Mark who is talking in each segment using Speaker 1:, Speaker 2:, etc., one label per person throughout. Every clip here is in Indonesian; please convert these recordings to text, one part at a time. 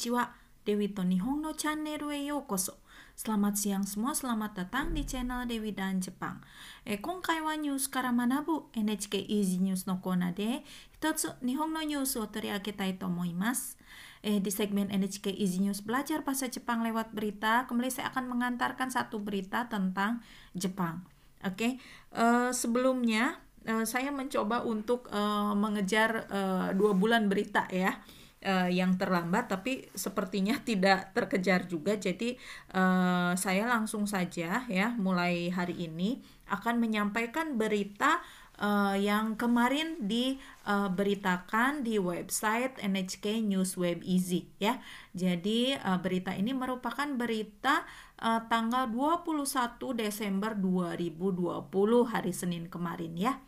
Speaker 1: Minasan, konnichiwa. Dewi to Nihon no channel e yokoso. Selamat siang semua, selamat datang di channel Dewi dan Jepang. Eh, 今回はニュースから学ぶ NHK Easy News のコーナーで一つ日本のニュースを取り上げたいと思います。Eh, di segmen NHK Easy News belajar bahasa Jepang lewat berita, kembali saya akan mengantarkan satu berita tentang Jepang. Oke, eh, sebelumnya eh, saya mencoba untuk eh, mengejar eh, dua bulan berita ya uh, yang terlambat tapi sepertinya tidak terkejar juga jadi uh, saya langsung saja ya mulai hari ini akan menyampaikan berita uh, yang kemarin diberitakan di website NHK News Web Easy ya. Jadi uh, berita ini merupakan berita uh, tanggal 21 Desember 2020 hari Senin kemarin ya.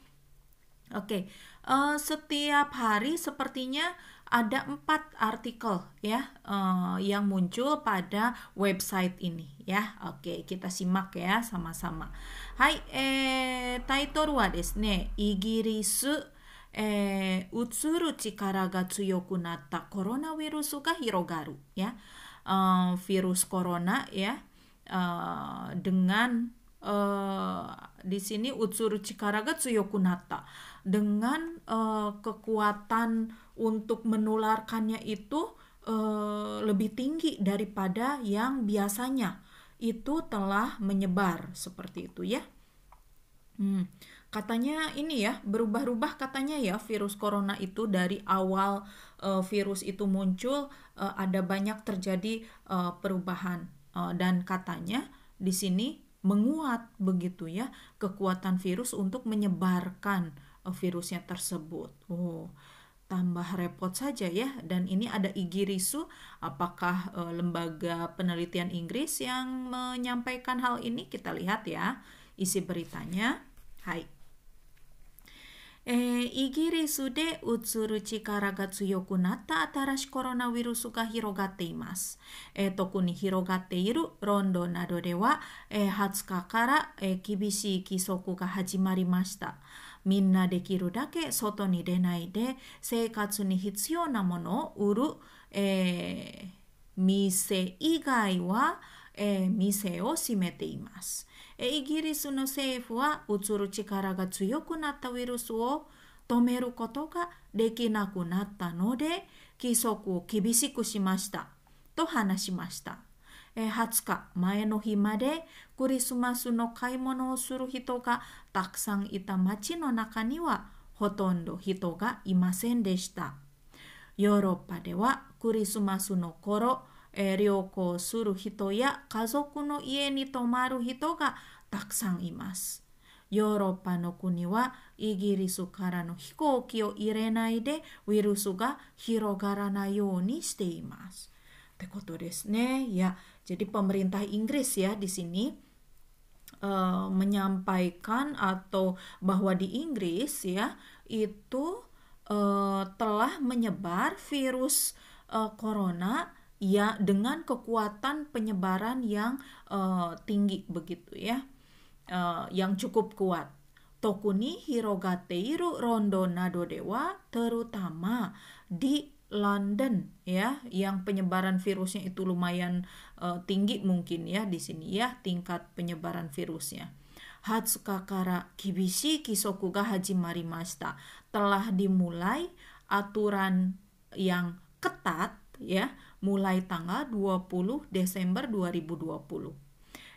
Speaker 1: Oke, uh, setiap hari sepertinya ada empat artikel ya uh, yang muncul pada website ini ya. Oke, kita simak ya sama-sama. Hai, eh, タイトルはですね、イギリス、えー、うつる力が強くなったコロナウイルスが広がるya. Uh, virus corona ya uh, dengan uh, di sini utsuru chikaraga tsuyoku natta dengan uh, kekuatan untuk menularkannya itu uh, lebih tinggi daripada yang biasanya itu telah menyebar seperti itu ya. Hmm, katanya ini ya berubah-ubah katanya ya virus corona itu dari awal uh, virus itu muncul uh, ada banyak terjadi uh, perubahan uh, dan katanya di sini menguat begitu ya kekuatan virus untuk menyebarkan virusnya tersebut. Oh, tambah repot saja ya. Dan ini ada Igirisu. Apakah eh, lembaga penelitian Inggris yang menyampaikan hal ini? Kita lihat ya isi beritanya. Hai. Eh, Igiri sude utsuru chikara ga tsuyoku natta atarashi koronawirusu ga hirogatte imasu. Eh, toku ni hirogatte iru rondo nado de wa, eh, 20日から、えー、厳しい規則が始まりました。みんなできるだけ外に出ないで生活に必要なものを売る、えー、店以外は、えー、店を閉めています。イギリスの政府はうつる力が強くなったウイルスを止めることができなくなったので規則を厳しくしましたと話しました。20日前の日までクリスマスの買い物をする人がたくさんいた街の中にはほとんど人がいませんでした。ヨーロッパではクリスマスの頃えー、旅行する人や家族の家に泊まる人がたくさんいます。ヨーロッパの国はイギリスからの飛行機を入れないでウイルスが広がらないようにしています。ってことですね。Ya, jadi pemerintah Inggris ya di sini uh, menyampaikan atau bahwa di Inggris ya itu uh, telah menyebar virus uh, corona ya dengan kekuatan penyebaran yang uh, tinggi begitu ya uh, yang cukup kuat. Tokuni hirogateiru rondo nado dewa terutama di London ya yang penyebaran virusnya itu lumayan uh, tinggi mungkin ya di sini ya tingkat penyebaran virusnya. Hatsuka kara kibishi kisoku ga hajimarimashita telah dimulai aturan yang ketat ya mulai tanggal 20 Desember 2020.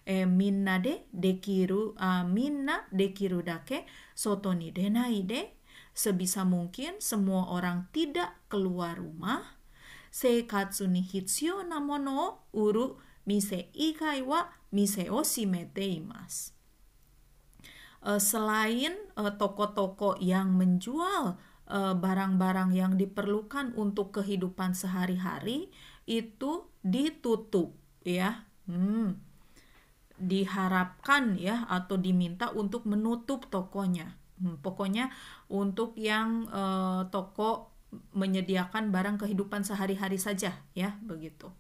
Speaker 1: Eh, minna de dekiru uh, minna dekiru dake soto ni denai de sebisa mungkin semua orang tidak keluar rumah seikatsu ni hitsuyou na mono o uru mise igai wa mise o shimete imasu. Uh, selain toko-toko uh, yang menjual barang-barang uh, yang diperlukan untuk kehidupan sehari-hari itu ditutup ya. Hmm, diharapkan ya atau diminta untuk menutup tokonya. Hmm, pokoknya untuk yang uh, toko menyediakan barang kehidupan sehari-hari saja ya begitu.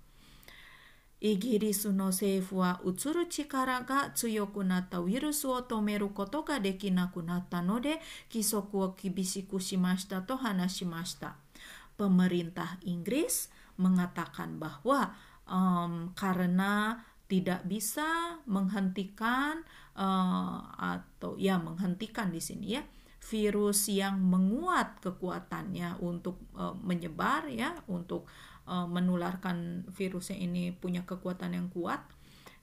Speaker 1: Igiri no seifu wa utsuru chikara ga tsuyoku natta wirusu wo tomeru koto ga dekinaku natta no de kisoku wo kibishiku shimashita to hanashimashita. Pemerintah Inggris mengatakan bahwa um, karena tidak bisa menghentikan uh, atau ya menghentikan di sini ya virus yang menguat kekuatannya untuk uh, menyebar ya, untuk uh, menularkan virusnya ini punya kekuatan yang kuat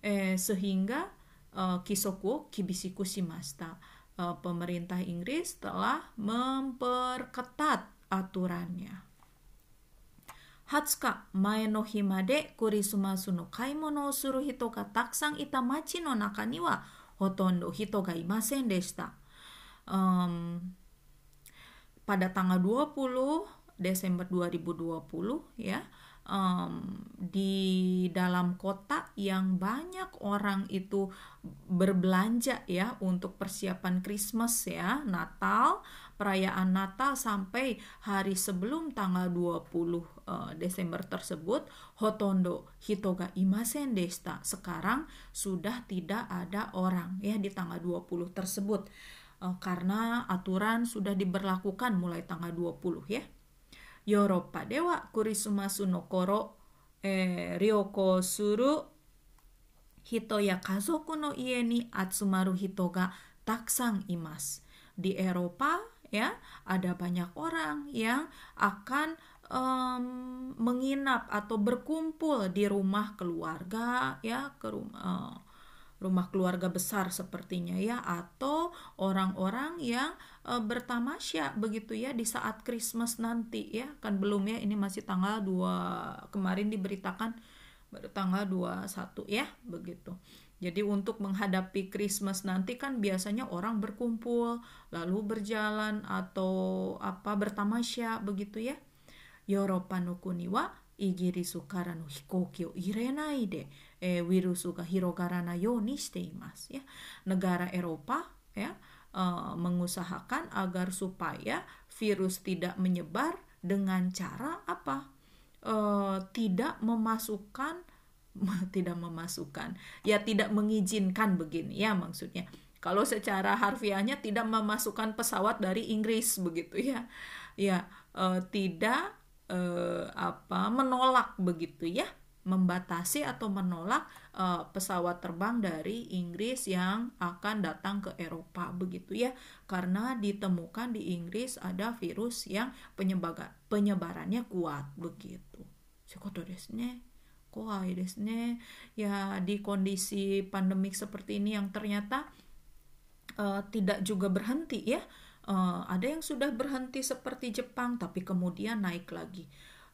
Speaker 1: eh, sehingga eh, uh, kisoku Kibisiku Shimasta uh, pemerintah Inggris telah memperketat aturannya. Hatsuka mae no himade kurisumasu no kaimono suru hito ga taksan ita machi no naka ni wa hotondo hito ga imasen deshita. Um, pada tanggal 20 Desember 2020 ya um, di dalam kota yang banyak orang itu berbelanja ya untuk persiapan Christmas ya Natal perayaan Natal sampai hari sebelum tanggal 20 uh, eh, Desember tersebut hotondo hitoga imasen desta sekarang sudah tidak ada orang ya di tanggal 20 tersebut Eh, karena aturan sudah diberlakukan mulai tanggal 20 ya. Europa dewa kurisumasu no koro eh, ryoko suru hito ya kazoku no ie ni atsumaru hito ga taksan imas. Di Eropa ya ada banyak orang yang akan um, menginap atau berkumpul di rumah keluarga ya ke rumah uh, rumah keluarga besar sepertinya ya atau orang-orang yang e, bertamasya begitu ya di saat Christmas nanti ya kan belum ya ini masih tanggal 2 kemarin diberitakan baru tanggal 21 ya begitu. Jadi untuk menghadapi Christmas nanti kan biasanya orang berkumpul, lalu berjalan atau apa bertamasya begitu ya. Yoropa no kuni wa igiri sukara hikokyo irenai de の飛行機を入れないで、えー、ウイルスが広がらないようにしています。Ya. Negara Eropa ya uh, mengusahakan agar supaya virus tidak menyebar dengan cara apa? Uh, tidak memasukkan tidak memasukkan ya tidak mengizinkan begini ya maksudnya kalau secara harfiahnya tidak memasukkan pesawat dari Inggris begitu ya ya uh, tidak eh, apa menolak begitu ya membatasi atau menolak uh, pesawat terbang dari Inggris yang akan datang ke Eropa begitu ya karena ditemukan di Inggris ada virus yang penyebar penyebarannya kuat begitu. Sekoto desne. Kowai. Ya di kondisi pandemik seperti ini yang ternyata uh, tidak juga berhenti ya Uh, ada yang sudah berhenti seperti Jepang tapi kemudian naik lagi.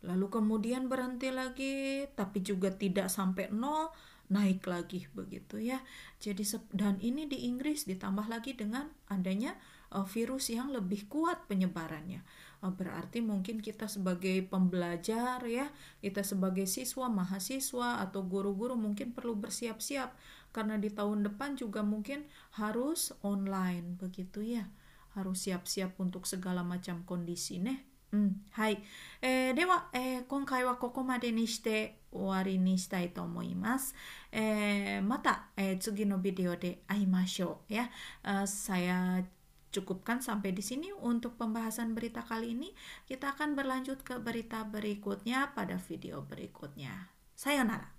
Speaker 1: Lalu kemudian berhenti lagi tapi juga tidak sampai nol naik lagi begitu ya. Jadi dan ini di Inggris ditambah lagi dengan adanya uh, virus yang lebih kuat penyebarannya. Uh, berarti mungkin kita sebagai pembelajar ya, kita sebagai siswa, mahasiswa atau guru-guru mungkin perlu bersiap-siap karena di tahun depan juga mungkin harus online begitu ya harus siap-siap untuk segala macam kondisi ne. うん、はい。えー、では、えー、今回はここまでにして終わりにしたいと思います。えー、また、えー、次のビデオで会いましょう。Ya, uh, saya cukupkan sampai di sini untuk pembahasan berita kali ini. Kita akan berlanjut ke berita berikutnya pada video berikutnya. Sayonara.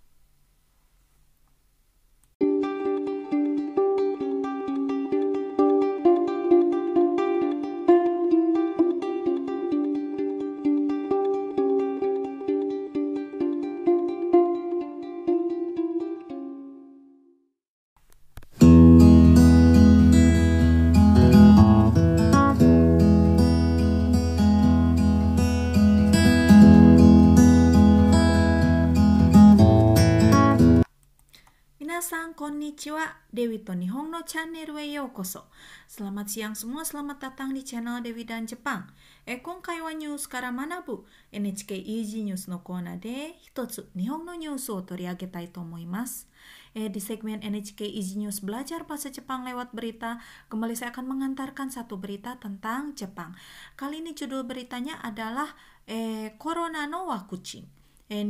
Speaker 1: Dewi Toni Hongno Channel koso. Selamat siang semua, selamat datang di channel Dewi dan Jepang. Ekon Kaiwa News kara manabu NHK Easy News no kona de hitotsu Nihongno news o toriagetai tomoimasu. Eh, di segmen NHK Easy News Belajar Bahasa Jepang lewat berita, kembali saya akan mengantarkan satu berita tentang Jepang. Kali ini judul beritanya adalah eh, Corona no Wakuchin. Eh,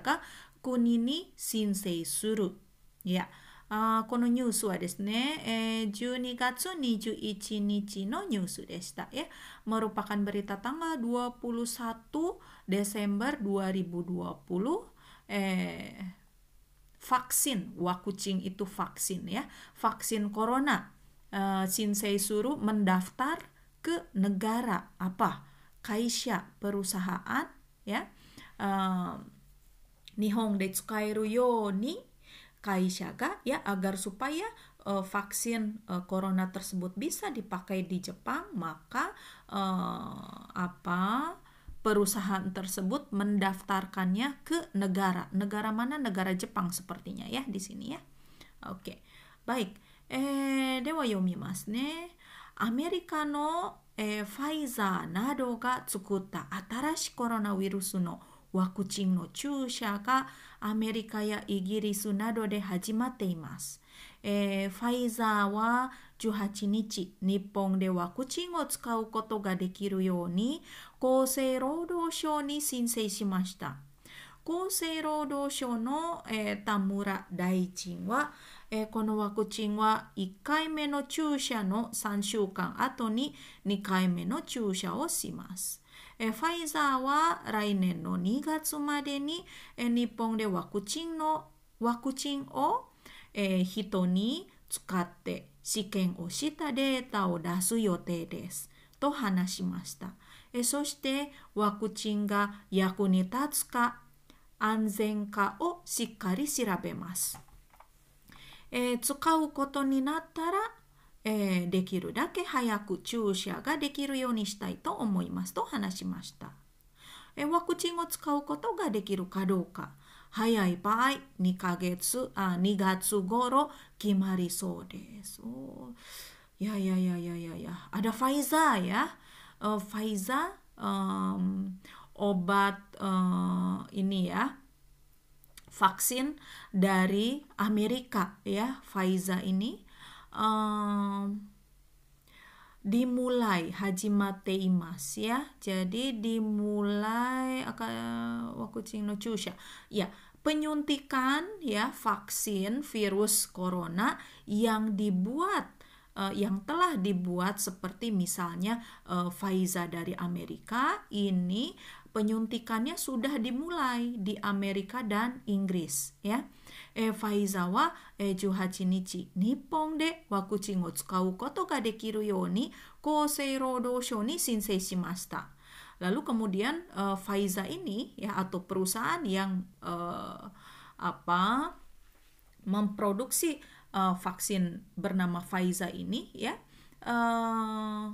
Speaker 1: ga, 国に申請する。Ya, あこのニュースはですね、えー、12月21日のニュースでしたya. Merupakan berita tanggal 21 Desember 2020 eh vaksin, wakucing itu vaksin ya. Vaksin corona. Uh, Shinsei suruh mendaftar ke negara apa? Kaisha perusahaan ya. Uh, Nihong de tsukairu yo ni kaisyaga ya agar supaya uh, vaksin uh, corona tersebut bisa dipakai di Jepang maka uh, apa perusahaan tersebut mendaftarkannya ke negara negara mana negara Jepang sepertinya ya di sini ya oke okay. baik eh dewa yomimasu ne Amerika no えー、ファイザーなどが作った新しいコロナウイルスの ワクチンの注射がアメリカやイギリスなどで始まっています。えー、ファイザーは18日、日本でワクチンを使うことができるように厚生労働省に申請しました。厚生労働省の、えー、田村大臣は、えー、このワクチンは1回目の注射の3週間後に2回目の注射をします。えファイザーは来年の2月までに、え日本でワクチンのワクチンを、え人に使って試験をしたデータを出す予定です。と話しました。えそしてワクチンが役に立つか安全かをしっかり調べます。えー、使うことになったらえー、できるだけ早く注射ができるようにしたいと思いますと話しました。えー、ワクチンを使うことができるかどうか、早い場合2ヶ月、あ2月頃決まりそうです。いやいやいやいやいやいや、ada Pfizer ya. Uh, Pfizer um, obat uh, ini ya vaksin dari Amerika ya Pfizer ini dimulai haji imas ya. Jadi dimulai akan waktu no chusha ya. Penyuntikan ya vaksin virus corona yang dibuat uh, yang telah dibuat seperti misalnya uh, Pfizer dari Amerika ini penyuntikannya sudah dimulai di Amerika dan Inggris ya えー、ファイザーは、えー、18日日本でワクチンを使うことができるように厚生労働省に申請しました。Lalu kemudian e, uh, Faiza ini ya atau perusahaan yang uh, apa memproduksi uh, vaksin bernama Faiza ini ya uh,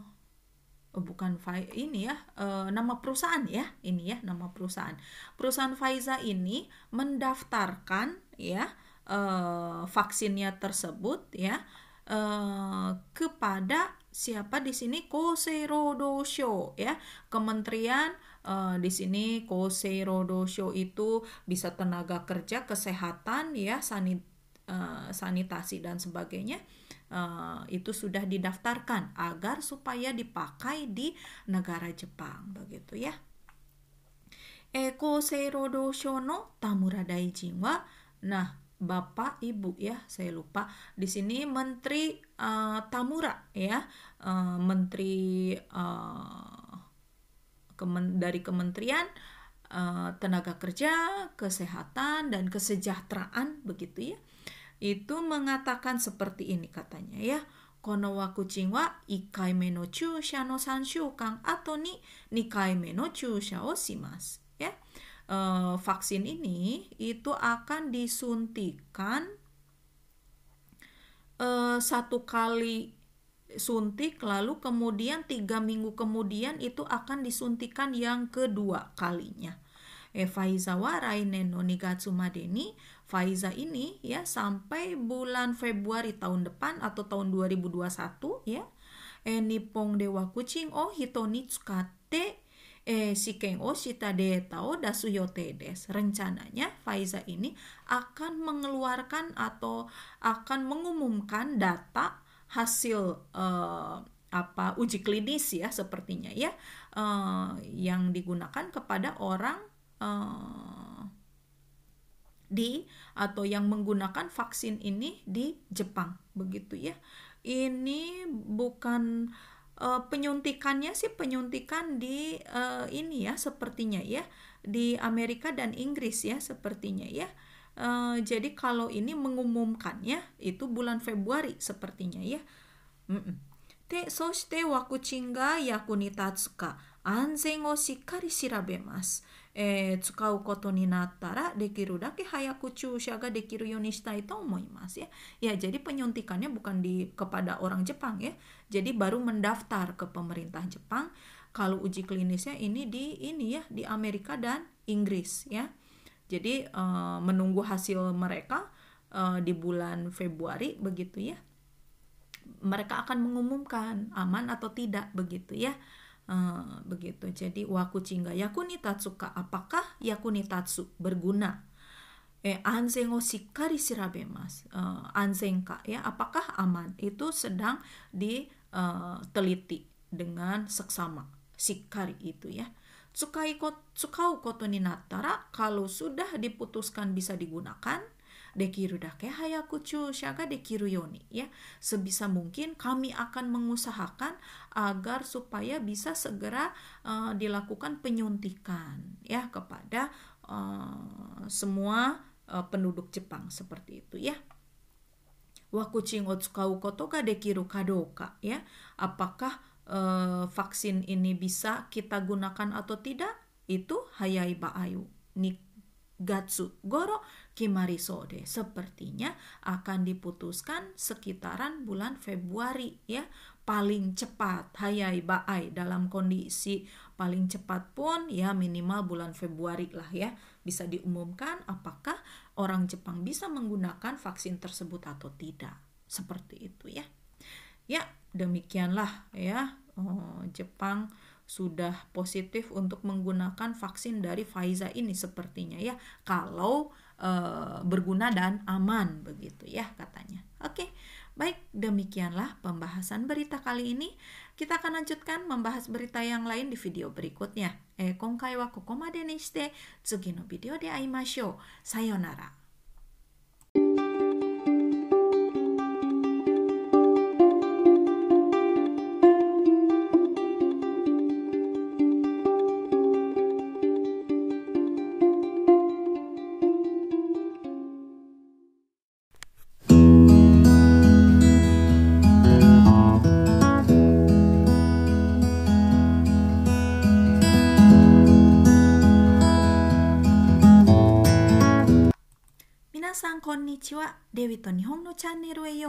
Speaker 1: bukan ini ya uh, nama perusahaan ya ini ya nama perusahaan perusahaan Faiza ini mendaftarkan ya uh, vaksinnya tersebut ya uh, kepada siapa di sini Koserodosho ya Kementerian uh, di sini Koserodosho itu bisa tenaga kerja kesehatan ya sanit uh, sanitasi dan sebagainya uh, itu sudah didaftarkan agar supaya dipakai di negara Jepang begitu ya. Eko Seirodosho no Tamura Daijin wa Nah, Bapak Ibu ya, saya lupa. Di sini Menteri uh, Tamura ya, uh, Menteri uh, kemen dari Kementerian uh, Tenaga Kerja, Kesehatan dan Kesejahteraan begitu ya. Itu mengatakan seperti ini katanya ya. Kono wa kucing wa ikai no chusha no sanshukan atau ni nikai no chusha o shimasu ya uh, vaksin ini itu akan disuntikan uh, satu kali suntik lalu kemudian tiga minggu kemudian itu akan disuntikan yang kedua kalinya. Eh, Faiza wa rainen no nigatsu madeni Faiza ini ya sampai bulan Februari tahun depan atau tahun 2021 ya. Eh, Nippon dewa kucing oh hitoni tsukate eh, Shiken o shita data o dasu yote des. Rencananya Faiza ini akan mengeluarkan atau akan mengumumkan data hasil eh, apa uji klinis ya sepertinya ya eh, yang digunakan kepada orang eh, di atau yang menggunakan vaksin ini di Jepang begitu ya. Ini bukan uh, penyuntikannya sih penyuntikan di uh, ini ya sepertinya ya di Amerika dan Inggris ya sepertinya ya. Uh, jadi kalau ini mengumumkan ya itu bulan Februari sepertinya ya. Mm -mm. Te soshite wakuchinga yakunitatsuka. ワクチンが役に立つか安全をしっかり調べます。えー、使うことになったらできるだけ早く注射ができるようにしたいと思いますya. Ya, jadi penyuntikannya bukan di kepada orang Jepang ya. Jadi baru mendaftar ke pemerintah Jepang. Kalau uji klinisnya ini di ini ya di Amerika dan Inggris ya. Jadi uh, menunggu hasil mereka uh, di bulan Februari begitu ya. Mereka akan mengumumkan aman atau tidak begitu ya. Uh, begitu. Jadi wakuchi ga yakunitatsu ka? Apakah yakunitatsu berguna? Eh, anzen o shikkari shirabemas. Uh, anzen ka ya, apakah aman? Itu sedang diteliti uh, dengan seksama. Shikkari itu ya. Tsukai tsukau koto ni nattara kalau sudah diputuskan bisa digunakan dekiru dake hayaku chusha ga dekiru yoni ya. Sebisa mungkin kami akan mengusahakan agar supaya bisa segera uh, dilakukan penyuntikan ya kepada uh, semua uh, penduduk Jepang seperti itu ya. Wakucing o tsukau koto ga dekiru kadoka ya. Apakah uh, vaksin ini bisa kita gunakan atau tidak? Itu hayai baayu ni gatsu goro Kimarisode sepertinya akan diputuskan sekitaran bulan Februari ya. Paling cepat. Hayai baai dalam kondisi paling cepat pun ya minimal bulan Februari lah ya. Bisa diumumkan apakah orang Jepang bisa menggunakan vaksin tersebut atau tidak. Seperti itu ya. Ya demikianlah ya. Oh, Jepang sudah positif untuk menggunakan vaksin dari Pfizer ini sepertinya ya. Kalau uh, berguna dan aman begitu ya katanya. Oke, baik demikianlah pembahasan berita kali ini. Kita akan lanjutkan membahas berita yang lain di video berikutnya. Eh, 今回はここまでにして次のビデオで会いましょう。さようなら。 Dewi to Nihon no Channel e.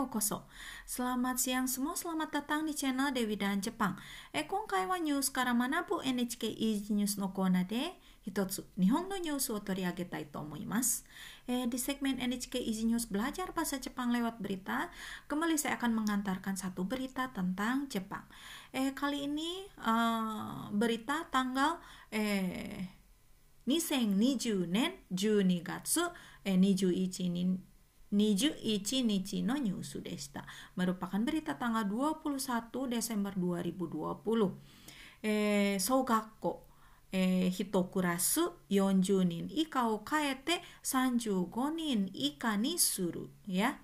Speaker 1: Selamat siang semua, selamat datang di channel Dewi dan Jepang. Eh, konkai wa news kara manabu NHK Easy News no kona de, hitotsu Nihon no news wo toriagetai to omoimasu. Eh, di segmen NHK Easy News belajar bahasa Jepang lewat berita, kembali saya akan mengantarkan satu berita tentang Jepang. Eh, kali ini uh, berita tanggal eh 2020年12月、えー、21日21日のニュースでした。merupakan berita tanggal 21 Desember 2020. Eh, 小学校えー、1クラス40人以下を変えて35人以下にするや、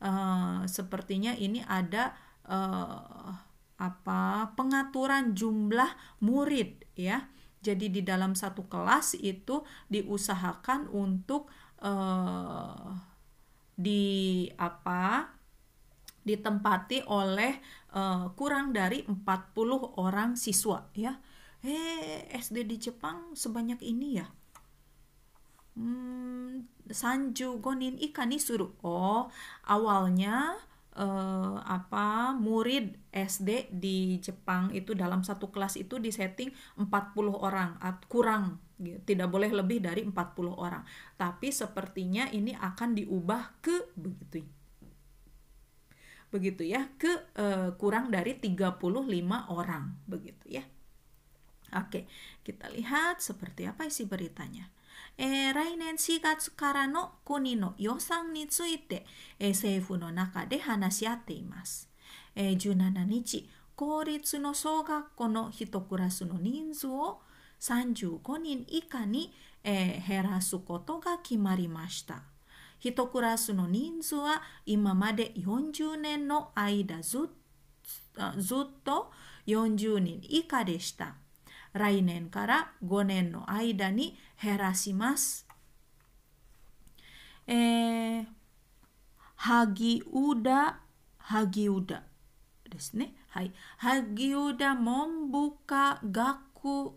Speaker 1: uh, eh, ya. eh, sepertinya ini ada uh, apa pengaturan jumlah murid ya jadi di dalam satu kelas itu diusahakan untuk uh, di apa ditempati oleh uh, kurang dari 40 orang siswa ya. Eh SD di Jepang sebanyak ini ya. Hmm, Sanju Gonin Ikani suruh. Oh, awalnya uh, apa murid SD di Jepang itu dalam satu kelas itu disetting 40 orang kurang gitu. tidak boleh lebih dari 40 orang tapi sepertinya ini akan diubah ke begitu begitu ya ke uh, kurang dari 35 orang begitu ya oke kita lihat seperti apa isi beritanya えー、来年4月からの国の予算について、えー、政府の中で話し合っています。えー、17日、公立の小学校の1クラスの人数を 35人以下に、えー、減らすことが決まりました。1クラスの人数は今まで40年の間ずずっと40人以下でした。来年から5年の間に減らします。えー、萩生田、萩生田ですね。はい。萩生田文部科学、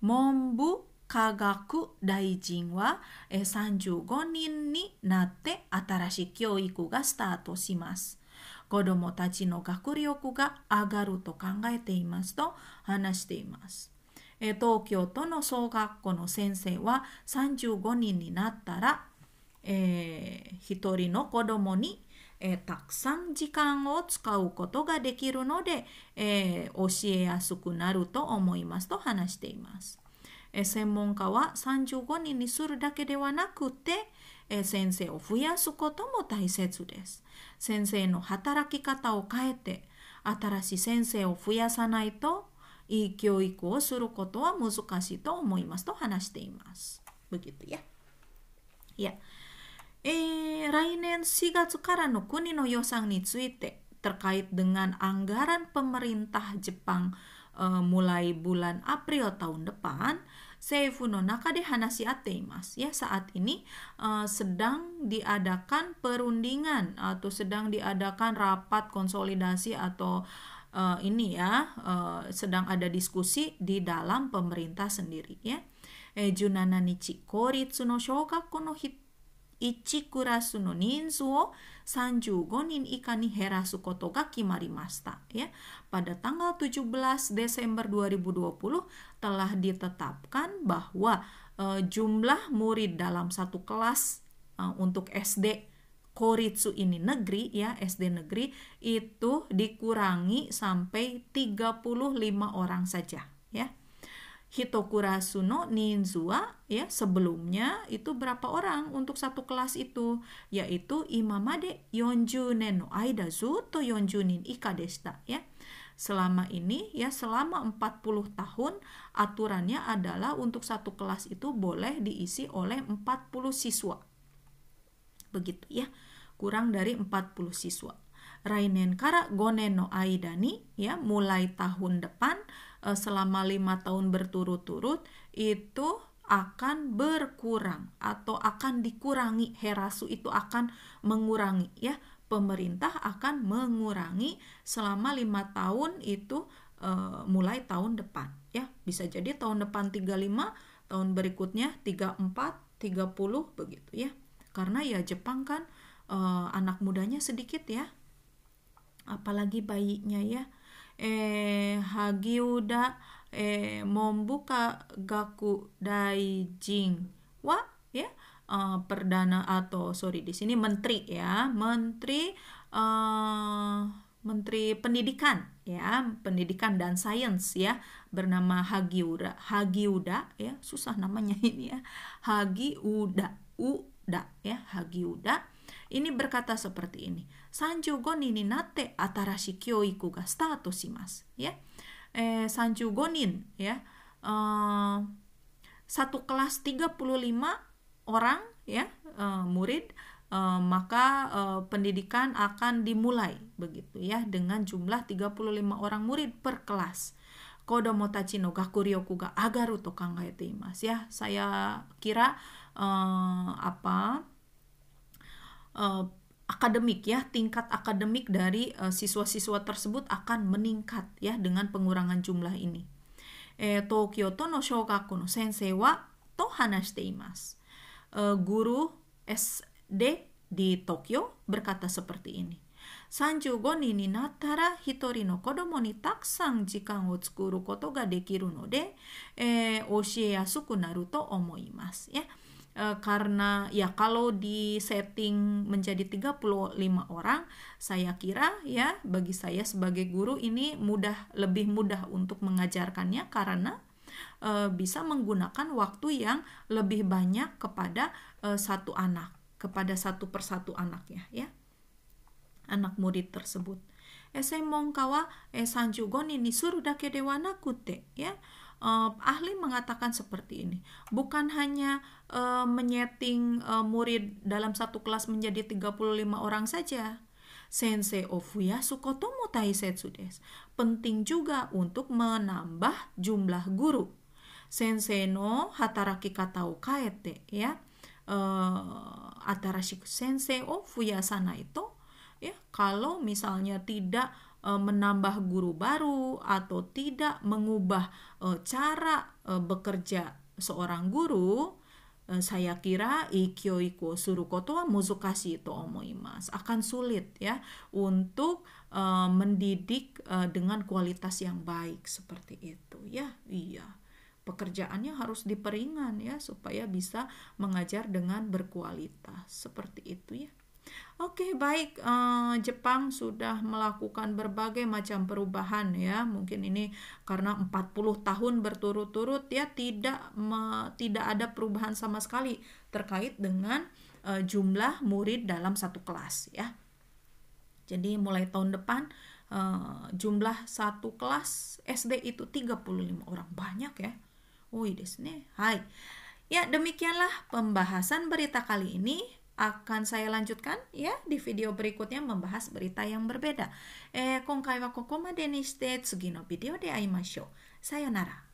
Speaker 1: 文部科学大臣は35人になって新しい教育がスタートします。子どもたちの学力が上がると考えていますと話しています。東京都の小学校の先生は35人になったら、えー、1人の子どもに、えー、たくさん時間を使うことができるので、えー、教えやすくなると思いますと話しています。え専門家は35人にするだけではなくて、え先生を増やすことも大切です。先生の働き方を変えて新しい先生を増やさないといい教育をすることは難しいと思いますと話しています。Begitu ya. Ya. Eh, 来年4月からの国の予算について terkait dengan anggaran pemerintah Jepang uh, mulai bulan April tahun depan, Seifu no naka de hanasi ateimas. Ya, saat ini uh, sedang diadakan perundingan atau sedang diadakan rapat konsolidasi atau uh, ini ya, uh, sedang ada diskusi di dalam pemerintah sendiri ya. Eh, Junana nichi koritsu no shogakko no hit 1クラスの人数を35人以下に減らすことが決まりました ya. Pada tanggal 17 Desember 2020 telah ditetapkan bahwa uh, jumlah murid dalam satu kelas uh, untuk SD Koritsu ini negeri ya SD negeri itu dikurangi sampai 35 orang saja ya Hitokura Suno Ninzua ya sebelumnya itu berapa orang untuk satu kelas itu? Yaitu imamade yonjunen no aida zu to yonjunin ikadesta ya. Selama ini ya selama 40 tahun aturannya adalah untuk satu kelas itu boleh diisi oleh 40 siswa. Begitu ya. Kurang dari 40 siswa. Rainen kara gonen no aidani ya mulai tahun depan uh, selama lima tahun berturut-turut itu akan berkurang atau akan dikurangi. Herasu itu akan mengurangi ya. Pemerintah akan mengurangi selama lima tahun itu uh, mulai tahun depan ya. Bisa jadi tahun depan 35 tahun berikutnya 34 30 begitu ya. Karena ya Jepang kan uh, anak mudanya sedikit ya. Apalagi bayinya ya eh, Hagiuda eh, membuka gaku daijin wa ya? Uh, perdana atau sorry di sini menteri ya. Menteri uh, menteri pendidikan ya. Pendidikan dan sains ya. Bernama Hagiuda Hagiuda ya. Susah namanya ini ya. Hagiuda Uda ya. Hagiuda. Ini berkata seperti ini. Sanjugo ni nate atarashi kyoiku ga start shimasu. Ya. Eh, sanju gonin ya. Uh, satu kelas 35 orang ya uh, murid uh, maka uh, pendidikan akan dimulai begitu ya dengan jumlah 35 orang murid per kelas. Kodomo tachi no gakuryoku ga agaru to kangaete imasu ya. Saya kira uh, apa uh, akademik ya tingkat akademik dari eh, siswa-siswa tersebut akan meningkat ya dengan pengurangan jumlah ini. Eh, Tokyo to no shokaku no sensei wa to hanashite imasu. Uh, guru SD di Tokyo berkata seperti ini. Sanjugo ni ni nattara hitori no kodomo ni taksan jikan o tsukuru koto ga dekiru no de, eh, oshie yasuku naru to omoimasu. Ya. Eh, karena ya kalau di setting menjadi 35 orang saya kira ya bagi saya sebagai guru ini mudah lebih mudah untuk mengajarkannya karena e, bisa menggunakan waktu yang lebih banyak kepada e, satu anak kepada satu persatu anaknya ya anak murid tersebut. esai mongkawa e juga ni nisuru dake de wa ya uh, ahli mengatakan seperti ini. Bukan hanya uh, menyeting uh, murid dalam satu kelas menjadi 35 orang saja. Sensei Ofuya Sukotomo Taisetsu des. Penting juga untuk menambah jumlah guru. Sensei no hataraki kata kaete ya. Uh, atarashiku sensei o sana itu ya kalau misalnya tidak menambah guru baru atau tidak mengubah uh, cara uh, bekerja seorang guru saya kira ikyo-iko suru koto wa muzukashi to omoimasu. Akan sulit ya untuk uh, mendidik uh, dengan kualitas yang baik seperti itu ya. Iya. Pekerjaannya harus diperingan ya supaya bisa mengajar dengan berkualitas seperti itu ya. Oke, baik. Uh, Jepang sudah melakukan berbagai macam perubahan ya. Mungkin ini karena 40 tahun berturut-turut ya tidak me, tidak ada perubahan sama sekali terkait dengan uh, jumlah murid dalam satu kelas ya. Jadi mulai tahun depan uh, jumlah satu kelas SD itu 35 orang. Banyak ya. Oh, desu ne. Hai. Ya, demikianlah pembahasan berita kali ini akan saya lanjutkan ya di video berikutnya membahas berita yang berbeda. Eh, 今回はここまでにして次のビデオで会いましょう。さよなら。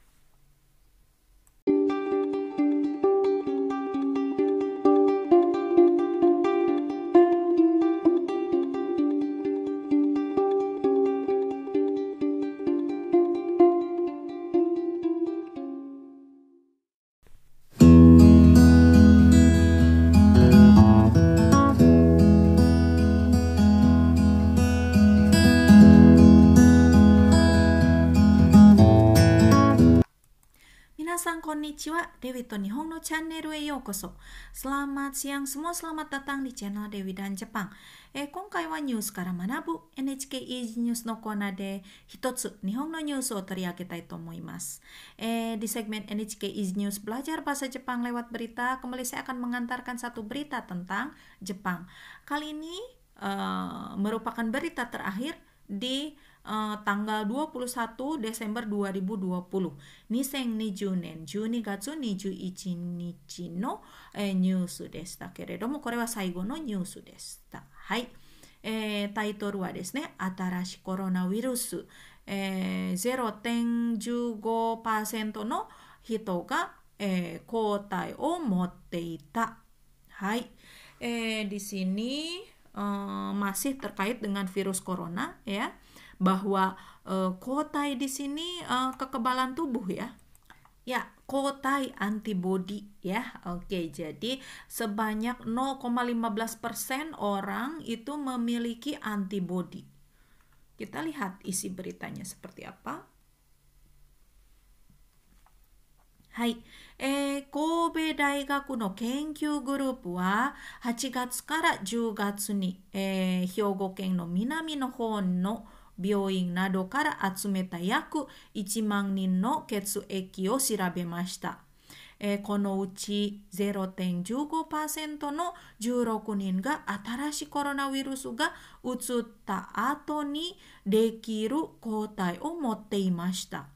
Speaker 1: Konnichiwa, Dewi to Nihon no channel e yokoso. Selamat siang semua, selamat datang di channel Dewi dan Jepang. Eh, 今回はニュースから学ぶ NHK Easy News のコーナーで一つ日本のニュースを取り上げたいと思います。Eh, di segmen NHK Easy News belajar bahasa Jepang lewat berita, kembali saya akan mengantarkan satu berita tentang Jepang. Kali ini uh, merupakan berita terakhir di uh, tanggal 21 Desember 2020 2020年12月21日の、えー、ニュースでしたけれどもこれは最後のニュースでしたはい、えー、タイトルはですね新しいコロナウイルス、えー、0.15%の人が、えー、抗体を持っていたはい、えー、di sini uh, masih terkait dengan virus corona ya bahwa uh, kotai di sini uh, kekebalan tubuh ya. Ya, kotai antibody ya. Oke, jadi sebanyak 0,15% orang itu memiliki antibody. Kita lihat isi beritanya seperti apa. Hai, えー、神戸大学の研究グループは8月から10月に、えー、兵庫県の南の方の 病院などから集めた約1万人の血液を調べました。えー、このうち0.15%の16人が新しいコロナウイルスが移った後にできる抗体を持っていました。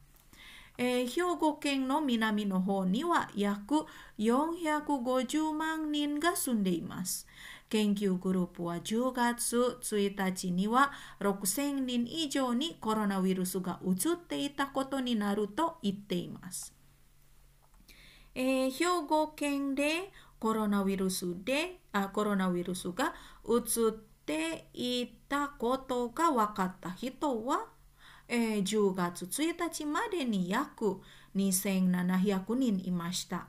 Speaker 1: えー、兵庫県の南の方には約450万人が住んでいます。研究グループは10月1日には6000人以上にコロナウイルスが移っていたことになると言っています。えー、兵庫県でコロナウイルスであコロナウイルスが移っていたことが分かった人は、えー、10月1日までに約2700人いました。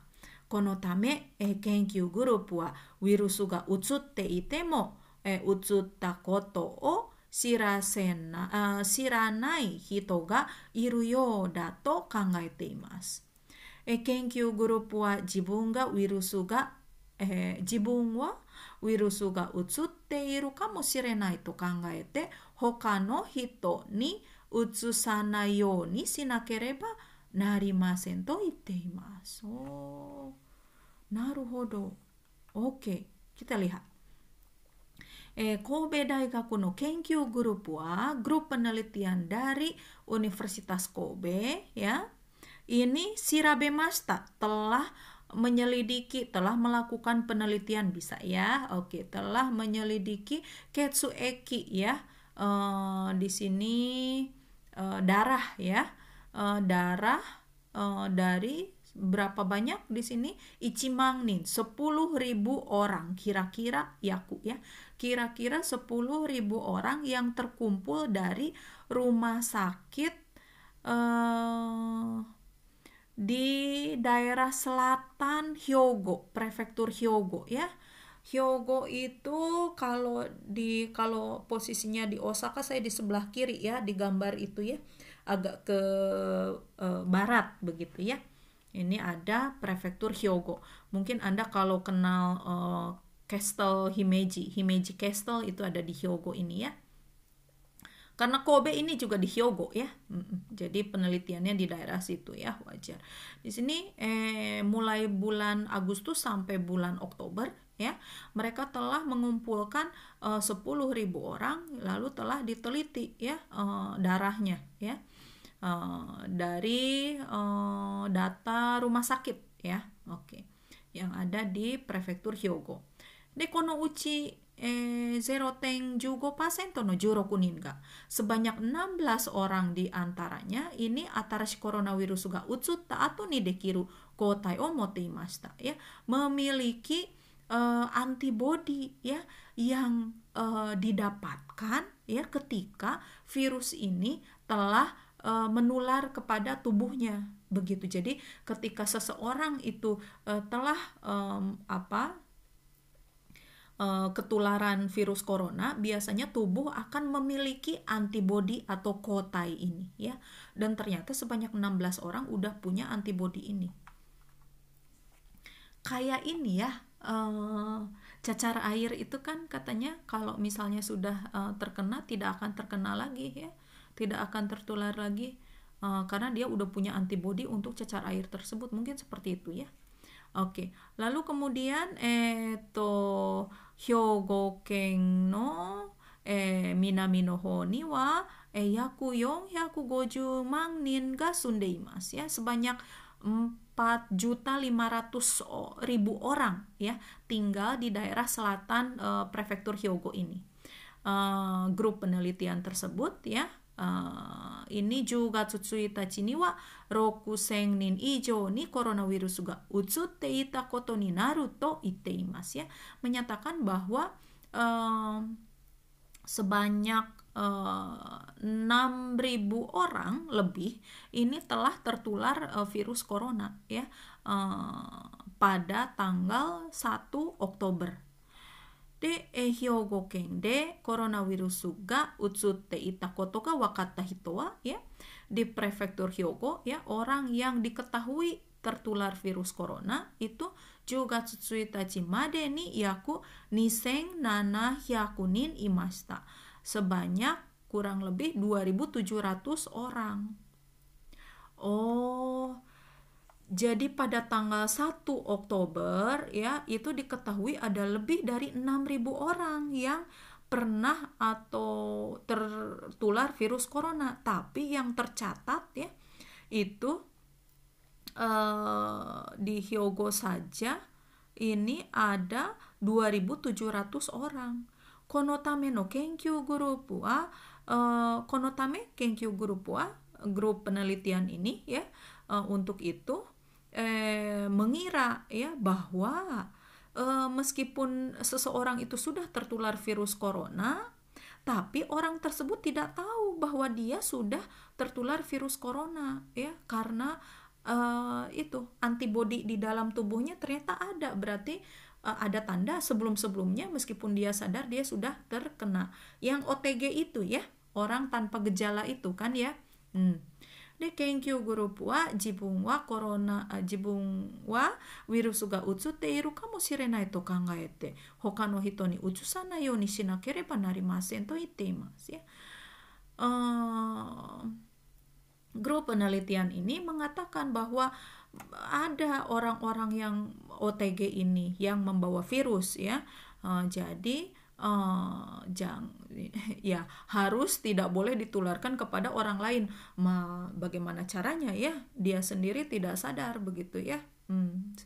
Speaker 1: このため、え研究グループはウイルスが移っていても、え移ったことを知らせなあ知らない人がいるようだと考えています。え研究グループは自分がウイルスが、えー、自分はウイルスが移っているかもしれないと考えて他の人に移さないようにしなければなりませんと言っています。Naruhodo. Oke, kita lihat. eh, Kobe Daigaku no Kenkyu Group wa grup penelitian dari Universitas Kobe ya ini Sirabe Masta telah menyelidiki telah melakukan penelitian bisa ya oke telah menyelidiki Ketsueki ya uh, di sini uh, darah ya uh, darah uh, dari berapa banyak di sini? Ichimang nin 10.000 orang. Kira-kira yaku ya. Kira-kira 10.000 orang yang terkumpul dari rumah sakit uh, di daerah selatan Hyogo, prefektur Hyogo ya. Hyogo itu kalau di kalau posisinya di Osaka saya di sebelah kiri ya di gambar itu ya agak ke e, barat begitu ya. Ini ada prefektur Hyogo. Mungkin Anda kalau kenal e, Castle Himeji, Himeji Castle itu ada di Hyogo ini ya karena Kobe ini juga di Hyogo ya jadi penelitiannya di daerah situ ya wajar di sini eh, mulai bulan Agustus sampai bulan Oktober ya. Mereka telah mengumpulkan eh, 10.000 orang lalu telah diteliti ya eh, darahnya ya. Eh, dari eh, data rumah sakit ya. Oke. Yang ada di prefektur Hyogo. Dekono uchi eh, 0.15% no juroku nin ga. Sebanyak 16 orang di antaranya ini atarashi coronavirus ga utsutta atau ni dekiru kotai o motte imashita ya. Memiliki uh, antibody ya yang uh, didapatkan ya ketika virus ini telah uh, menular kepada tubuhnya begitu jadi ketika seseorang itu uh, telah um, apa Eh, ketularan virus corona, biasanya tubuh akan memiliki antibodi atau kotai ini ya. Dan ternyata sebanyak 16 orang udah punya antibodi ini. Kayak ini ya, uh, cacar air itu kan katanya kalau misalnya sudah uh, terkena tidak akan terkena lagi ya. Tidak akan tertular lagi uh, karena dia udah punya antibodi untuk cacar air tersebut. Mungkin seperti itu ya. Oke, lalu kemudian eh to Hyogo no eh, minami no ho wa eh, yaku 450 man nin ga sunde imasu ya sebanyak 4 juta 500 ribu orang ya tinggal di daerah selatan uh, prefektur Hyogo ini. Uh, grup penelitian tersebut ya uh, ini juga Tsutsui ni wa roku sen nin ijo ni coronavirus ga utsutte ita koto ni naru to itte ya menyatakan bahwa uh, sebanyak Eh, enam ribu orang lebih ini telah tertular eh, virus corona ya eh, pada tanggal 1 Oktober. De ehyogo gokeng de coronavirus ga utsute ita koto ga Wakata hito ya di prefektur Hyogo ya orang yang diketahui tertular virus corona itu juga tsutsuita chimade ni yaku niseng nana hyakunin imasta sebanyak kurang lebih 2700 orang oh jadi pada tanggal 1 Oktober ya itu diketahui ada lebih dari 6.000 orang yang pernah atau tertular virus corona, tapi yang tercatat ya itu uh, di Hyogo saja ini ada 2.700 orang. Konotame no kenkyu group wa uh, konotame kenkyu group wa grup penelitian ini ya uh, untuk itu eh, mengira ya bahwa eh, meskipun seseorang itu sudah tertular virus corona, tapi orang tersebut tidak tahu bahwa dia sudah tertular virus corona ya karena uh, itu antibodi di dalam tubuhnya ternyata ada. Berarti uh, ada tanda sebelum-sebelumnya meskipun dia sadar dia sudah terkena yang OTG itu ya orang tanpa gejala itu kan ya hmm. で研究グループは自分はコロナ自分はウイルスがうつっているかもしれないと考えて他の人にうつさないようにしなければなりませんと言っています ya. Uh, grup penelitian ini mengatakan bahwa ada orang-orang yang OTG ini yang membawa virus ya. Uh, jadi uh, jang ya harus tidak boleh ditularkan kepada orang lain ma bagaimana caranya ya dia sendiri tidak sadar begitu ya hmm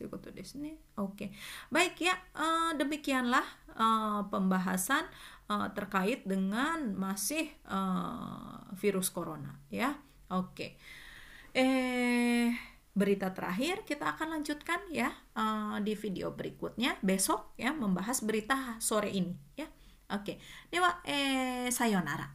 Speaker 1: oke okay. baik ya uh, demikianlah uh, pembahasan uh, terkait dengan masih uh, virus corona ya oke okay. eh berita terakhir kita akan lanjutkan ya uh, di video berikutnya besok ya membahas berita sore ini ya. Oke. Okay. Dewa eh sayonara.